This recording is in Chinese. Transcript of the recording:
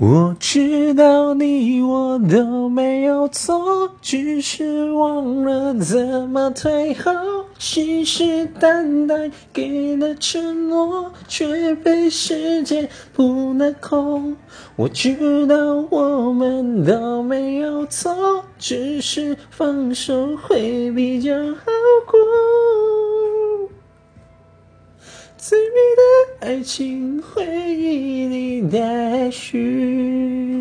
我知道你我都没有错，只是忘了怎么退后。信誓旦旦给了承诺，却被时间扑了空。我知道我们都没有错，只是放手会比较好过。最美的爱情回 That déchus.